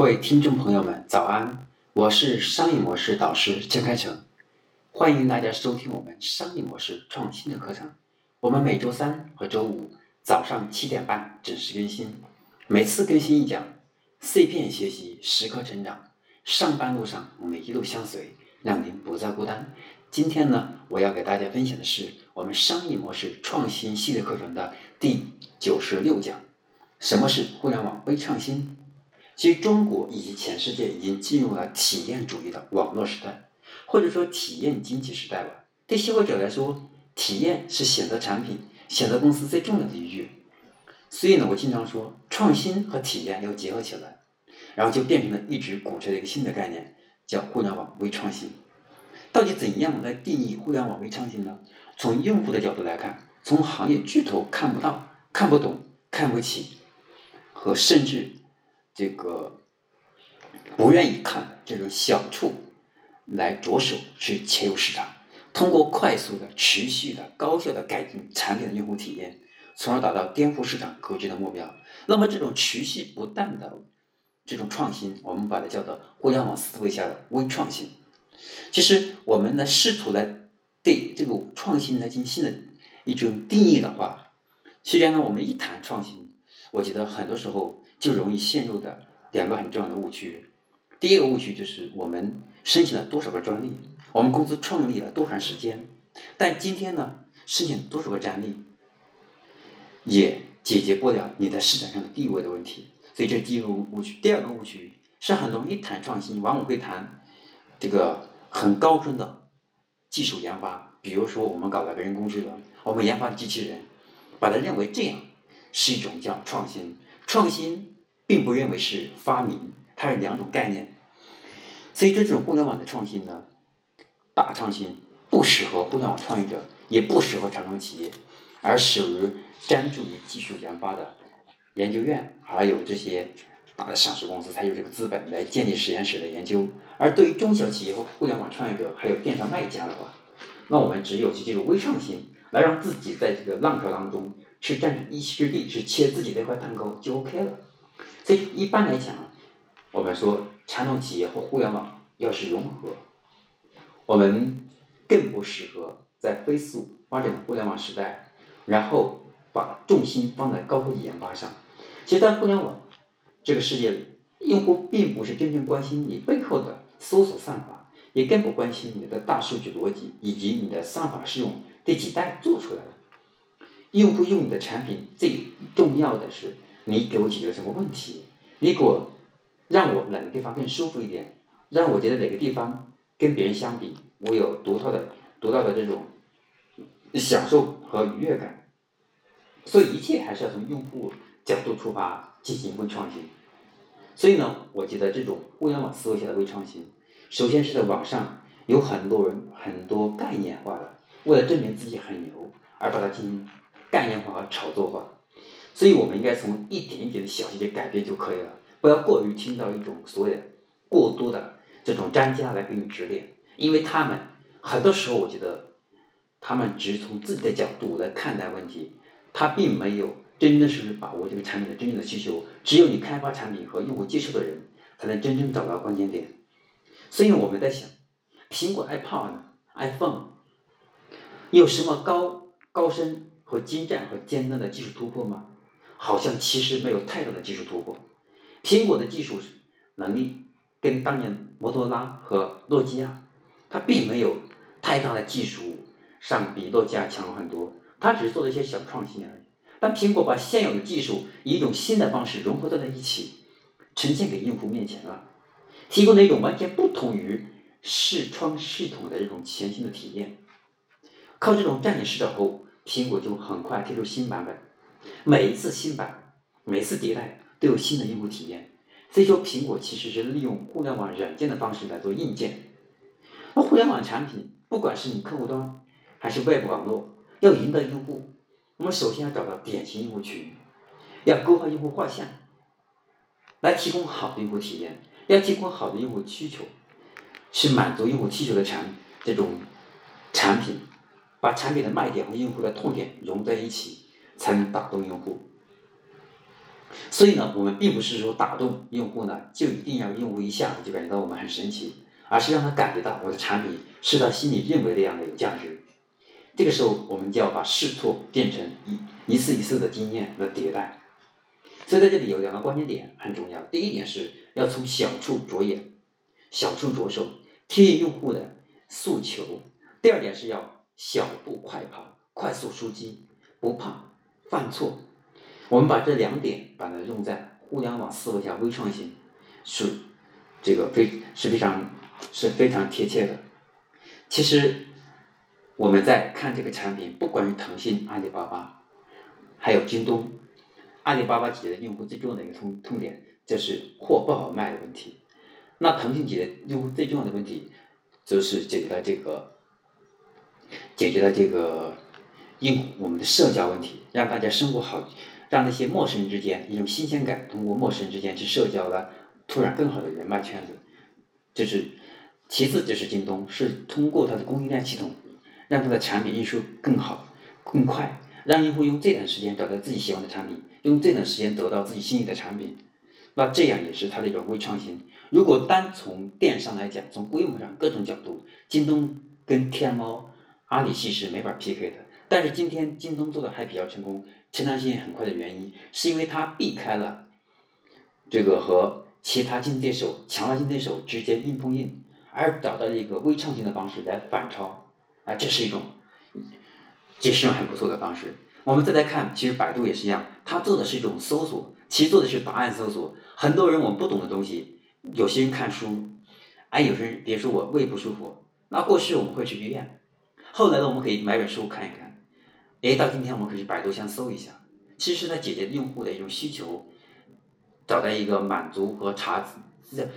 各位听众朋友们，早安！我是商业模式导师郑开成，欢迎大家收听我们商业模式创新的课程。我们每周三和周五早上七点半准时更新，每次更新一讲碎片学习，时刻成长。上班路上我们一路相随，让您不再孤单。今天呢，我要给大家分享的是我们商业模式创新系列课程的第九十六讲：什么是互联网微创新？其实，中国以及全世界已经进入了体验主义的网络时代，或者说体验经济时代了。对消费者来说，体验是选择产品、选择公司最重要的依据。所以呢，我经常说，创新和体验要结合起来，然后就变成了一直鼓吹的一个新的概念，叫互联网微创新。到底怎样来定义互联网微创新呢？从用户的角度来看，从行业巨头看不到、看不懂、看不起，和甚至。这个不愿意看这种小处来着手去切入市场，通过快速的、持续的、高效的改进产品的用户体验，从而达到颠覆市场格局的目标。那么，这种持续不断的这种创新，我们把它叫做互联网思维下的微创新。其实，我们呢试图来对这个创新来进行新的一种定义的话，实际上呢，我们一谈创新，我觉得很多时候。就容易陷入的两个很重要的误区。第一个误区就是我们申请了多少个专利，我们公司创立了多长时间，但今天呢，申请多少个专利，也解决不了你在市场上的地位的问题。所以这是第一个误区。第二个误区是很容易谈创新，往往会谈这个很高深的技术研发，比如说我们搞了个人工智能，我们研发的机器人，把它认为这样是一种叫创新。创新并不认为是发明，它是两种概念。所以这种互联网的创新呢，大创新不适合互联网创业者，也不适合传统企业，而适于专注于技术研发的研究院，还有这些大的上市公司才有这个资本来建立实验室的研究。而对于中小企业和互联网创业者，还有电商卖家的话，那我们只有去进入微创新，来让自己在这个浪潮当中。去占一席之地，去切自己那块蛋糕就 OK 了。所以一般来讲，我们说传统企业和互联网要是融合，我们更不适合在飞速发展的互联网时代，然后把重心放在高科技研发上。其实，在互联网这个世界里，用户并不是真正关心你背后的搜索算法，也更不关心你的大数据逻辑以及你的算法是用第几代做出来的。用户用你的产品，最重要的是你给我解决了什么问题？你给我让我哪个地方更舒服一点？让我觉得哪个地方跟别人相比，我有独特的、独到的这种享受和愉悦感。所以一切还是要从用户角度出发进行微创新。所以呢，我觉得这种互联网思维下的微创新，首先是在网上有很多人很多概念化的，为了证明自己很牛而把它进行。概念化和炒作化，所以我们应该从一点一点的小细节改变就可以了，不要过于听到一种所谓的过多的这种专家来给你指点，因为他们很多时候我觉得，他们只是从自己的角度来看待问题，他并没有真真实实把握这个产品的真正的需求，只有你开发产品和用户接受的人，才能真正找到关键点。所以我们在想，苹果 iPod、iPhone 有什么高高深？和精湛和尖端的技术突破吗？好像其实没有太大的技术突破。苹果的技术能力跟当年摩托罗拉和诺基亚，它并没有太大的技术上比诺基亚强很多，它只是做了一些小创新而已。但苹果把现有的技术以一种新的方式融合在了一起，呈现给用户面前了，提供了一种完全不同于视窗系统的这种全新的体验。靠这种占领市场后。苹果就很快推出新版本，每一次新版，每次迭代都有新的用户体验。所以说，苹果其实是利用互联网软件的方式来做硬件。那互联网产品，不管是你客户端还是外部网络，要赢得用户，我们首先要找到典型用户群，要勾画用户画像，来提供好的用户体验，要提供好的用户需求，去满足用户需求的产这种产品。把产品的卖点和用户的痛点融在一起，才能打动用户。所以呢，我们并不是说打动用户呢，就一定要用户一下子就感觉到我们很神奇，而是让他感觉到我的产品是他心里认为的样的有价值。这个时候，我们就要把试错变成一一次一次的经验的迭代。所以在这里有两个关键点很重要。第一点是要从小处着眼，小处着手，贴近用户的诉求。第二点是要小步快跑，快速出击，不怕犯错。我们把这两点把它用在互联网思维下，微创新是这个非是非常是非常贴切的。其实我们在看这个产品，不管是腾讯、阿里巴巴，还有京东，阿里巴巴解决的用户最重要的一个痛痛点，就是货不好卖的问题。那腾讯解决用户最重要的问题，就是解决了这个解决了这个用我们的社交问题，让大家生活好。让那些陌生人之间一种新鲜感，通过陌生人之间去社交的，拓展更好的人脉圈子。这是其次，就是京东是通过它的供应链系统，让它的产品运输更好、更快，让用户用这段时间找到自己喜欢的产品，用这段时间得到自己心仪的产品。那这样也是它的一种微创新。如果单从电商来讲，从规模上各种角度，京东跟天猫、阿里系是没法 PK 的。但是今天京东做的还比较成功。成长性很快的原因，是因为它避开了这个和其他竞争对手、强大竞争对手之间硬碰硬，而找到了一个微创新的方式来反超，啊，这是一种，这是一种很不错的方式。我们再来看，其实百度也是一样，它做的是一种搜索，其实做的是答案搜索。很多人我们不懂的东西，有些人看书，哎，有些人别说我胃不舒服，那过去我们会去医院，后来呢，我们可以买本书看一看。哎，到今天我们可以去百度先搜一下，其实它解决用户的一种需求，找到一个满足和查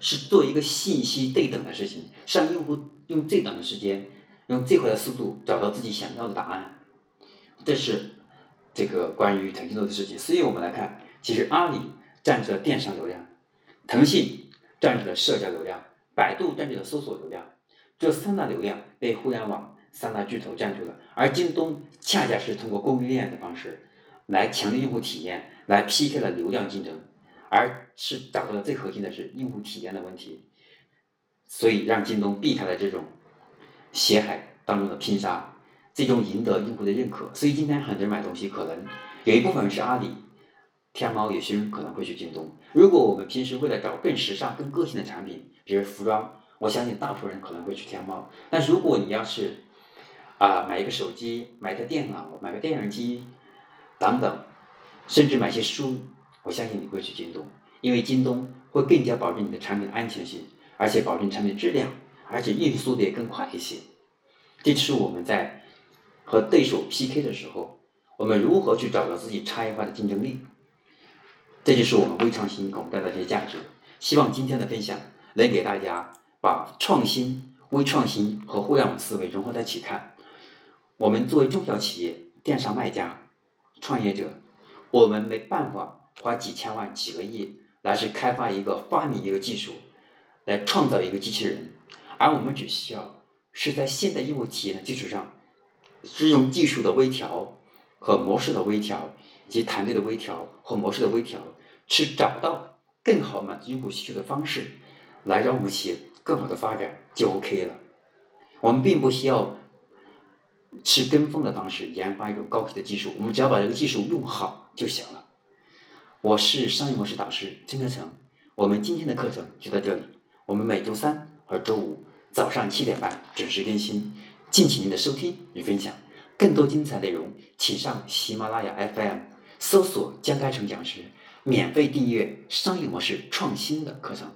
是做一个信息对等的事情，让用户用最短的时间，用最快的速度找到自己想要的答案。这是这个关于腾讯做的事情。所以我们来看，其实阿里占据了电商流量，腾讯占据了社交流量，百度占据了搜索流量，这三大流量被互联网。三大巨头占据了，而京东恰恰是通过供应链的方式，来强调用户体验，来 PK 了流量竞争，而是找到了最核心的是用户体验的问题，所以让京东避开了这种血海当中的拼杀，最终赢得用户的认可。所以今天很多人买东西，可能有一部分是阿里、天猫，有些人可能会去京东。如果我们平时为了找更时尚、更个性的产品，比如服装，我相信大部分人可能会去天猫。但如果你要是啊，买一个手机，买台电脑，买个电视机，等等，甚至买些书，我相信你会去京东，因为京东会更加保证你的产品安全性，而且保证产品质量，而且运输速度也更快一些。这是我们在和对手 PK 的时候，我们如何去找到自己差异化的竞争力。这就是我们微创新给我们带来的一些价值。希望今天的分享能给大家把创新、微创新和互联网思维融合在一起看。我们作为中小企业、电商卖家、创业者，我们没办法花几千万、几个亿来去开发一个、发明一个技术，来创造一个机器人，而我们只需要是在现代用户体验的基础上，是用技术的微调和模式的微调，以及团队的微调和模式的微调，去找到更好满足用户需求的方式，来让我们企业更好的发展就 OK 了。我们并不需要。是跟风的方式研发一种高级的技术，我们只要把这个技术用好就行了。我是商业模式导师金科成，我们今天的课程就到这里。我们每周三和周五早上七点半准时更新，敬请您的收听与分享。更多精彩内容，请上喜马拉雅 FM 搜索江开成讲师，免费订阅商业模式创新的课程。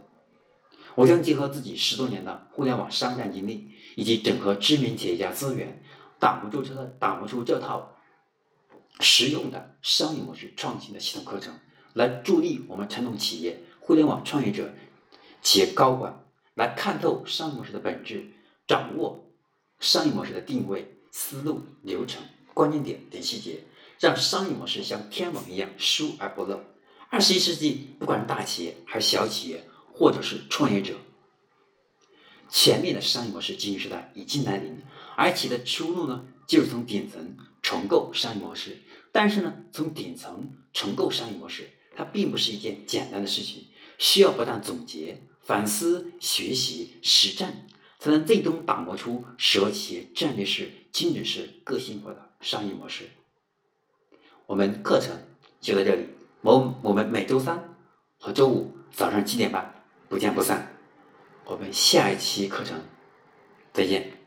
我将结合自己十多年的互联网商战经历，以及整合知名企业家资源。打不住这套，打不住这套实用的商业模式创新的系统课程，来助力我们传统企业、互联网创业者、企业高管来看透商业模式的本质，掌握商业模式的定位、思路、流程、关键点等细节，让商业模式像天网一样疏而不漏。二十一世纪，不管是大企业还是小企业，或者是创业者。前面的商业模式经营时代已经来临，而企业的出路呢，就是从顶层重构商业模式。但是呢，从顶层重构商业模式，它并不是一件简单的事情，需要不断总结、反思、学习、实战，才能最终打磨出适合企业战略式、精准式、个性化的商业模式。我们课程就在这里，我我们每周三和周五早上七点半不见不散。我们下一期课程再见。